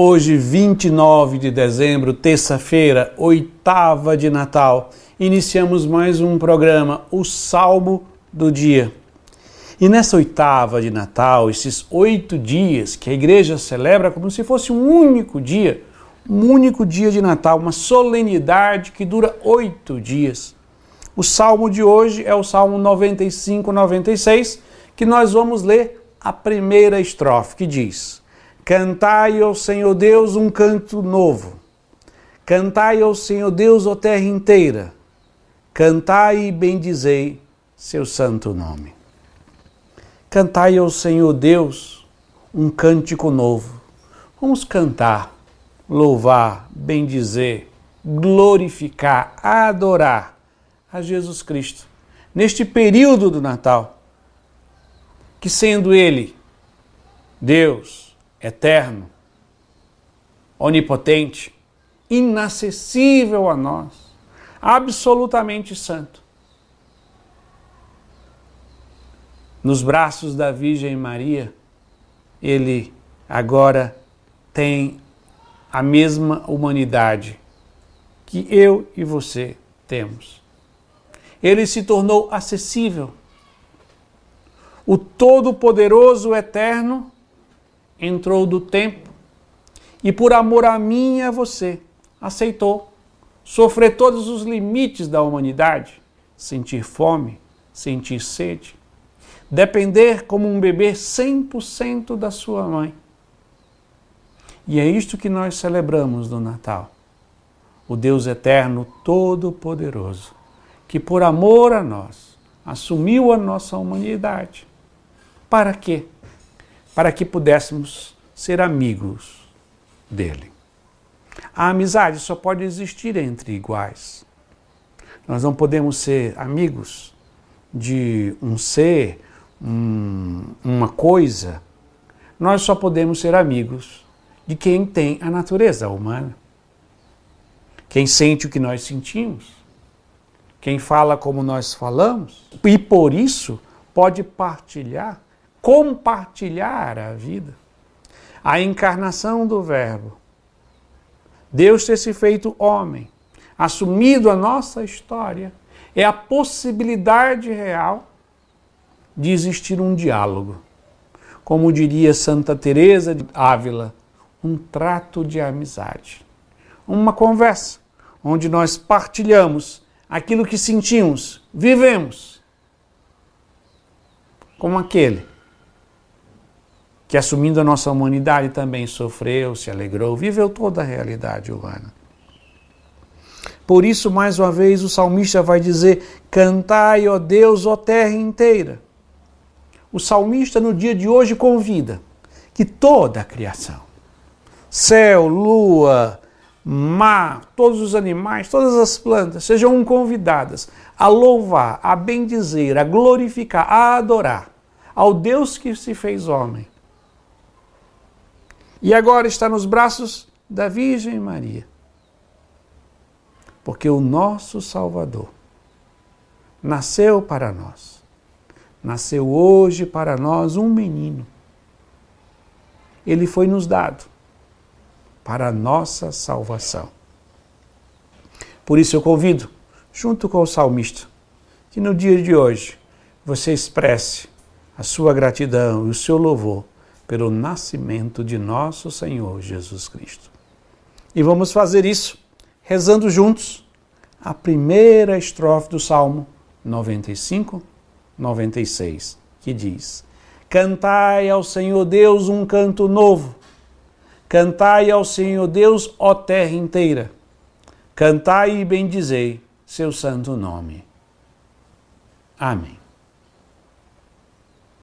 Hoje, 29 de dezembro, terça-feira, oitava de Natal, iniciamos mais um programa, o Salmo do Dia. E nessa oitava de Natal, esses oito dias que a igreja celebra como se fosse um único dia, um único dia de Natal, uma solenidade que dura oito dias. O salmo de hoje é o Salmo 95, 96, que nós vamos ler a primeira estrofe, que diz. Cantai ao Senhor Deus um canto novo. Cantai ao Senhor Deus, ó terra inteira. Cantai e bendizei seu santo nome. Cantai ao Senhor Deus um cântico novo. Vamos cantar, louvar, bendizer, glorificar, adorar a Jesus Cristo neste período do Natal. Que sendo Ele Deus, eterno, onipotente, inacessível a nós, absolutamente santo. Nos braços da Virgem Maria, ele agora tem a mesma humanidade que eu e você temos. Ele se tornou acessível. O Todo-Poderoso Eterno entrou do tempo e por amor a mim e a você aceitou sofrer todos os limites da humanidade, sentir fome, sentir sede, depender como um bebê 100% da sua mãe. E é isto que nós celebramos no Natal. O Deus eterno, todo-poderoso, que por amor a nós assumiu a nossa humanidade. Para quê? Para que pudéssemos ser amigos dele. A amizade só pode existir entre iguais. Nós não podemos ser amigos de um ser, um, uma coisa. Nós só podemos ser amigos de quem tem a natureza humana. Quem sente o que nós sentimos. Quem fala como nós falamos. E por isso pode partilhar compartilhar a vida. A encarnação do Verbo. Deus ter se feito homem, assumido a nossa história, é a possibilidade real de existir um diálogo. Como diria Santa Teresa de Ávila, um trato de amizade. Uma conversa onde nós partilhamos aquilo que sentimos, vivemos, como aquele que assumindo a nossa humanidade também sofreu, se alegrou, viveu toda a realidade humana. Por isso, mais uma vez, o salmista vai dizer: Cantai, ó Deus, ó terra inteira. O salmista, no dia de hoje, convida que toda a criação, céu, lua, mar, todos os animais, todas as plantas, sejam convidadas a louvar, a bendizer, a glorificar, a adorar ao Deus que se fez homem e agora está nos braços da Virgem Maria. Porque o nosso Salvador nasceu para nós. Nasceu hoje para nós um menino. Ele foi nos dado para a nossa salvação. Por isso eu convido, junto com o salmista, que no dia de hoje você expresse a sua gratidão e o seu louvor pelo nascimento de nosso Senhor Jesus Cristo. E vamos fazer isso rezando juntos a primeira estrofe do Salmo 95, 96, que diz: Cantai ao Senhor Deus um canto novo. Cantai ao Senhor Deus, ó terra inteira. Cantai e bendizei seu santo nome. Amém.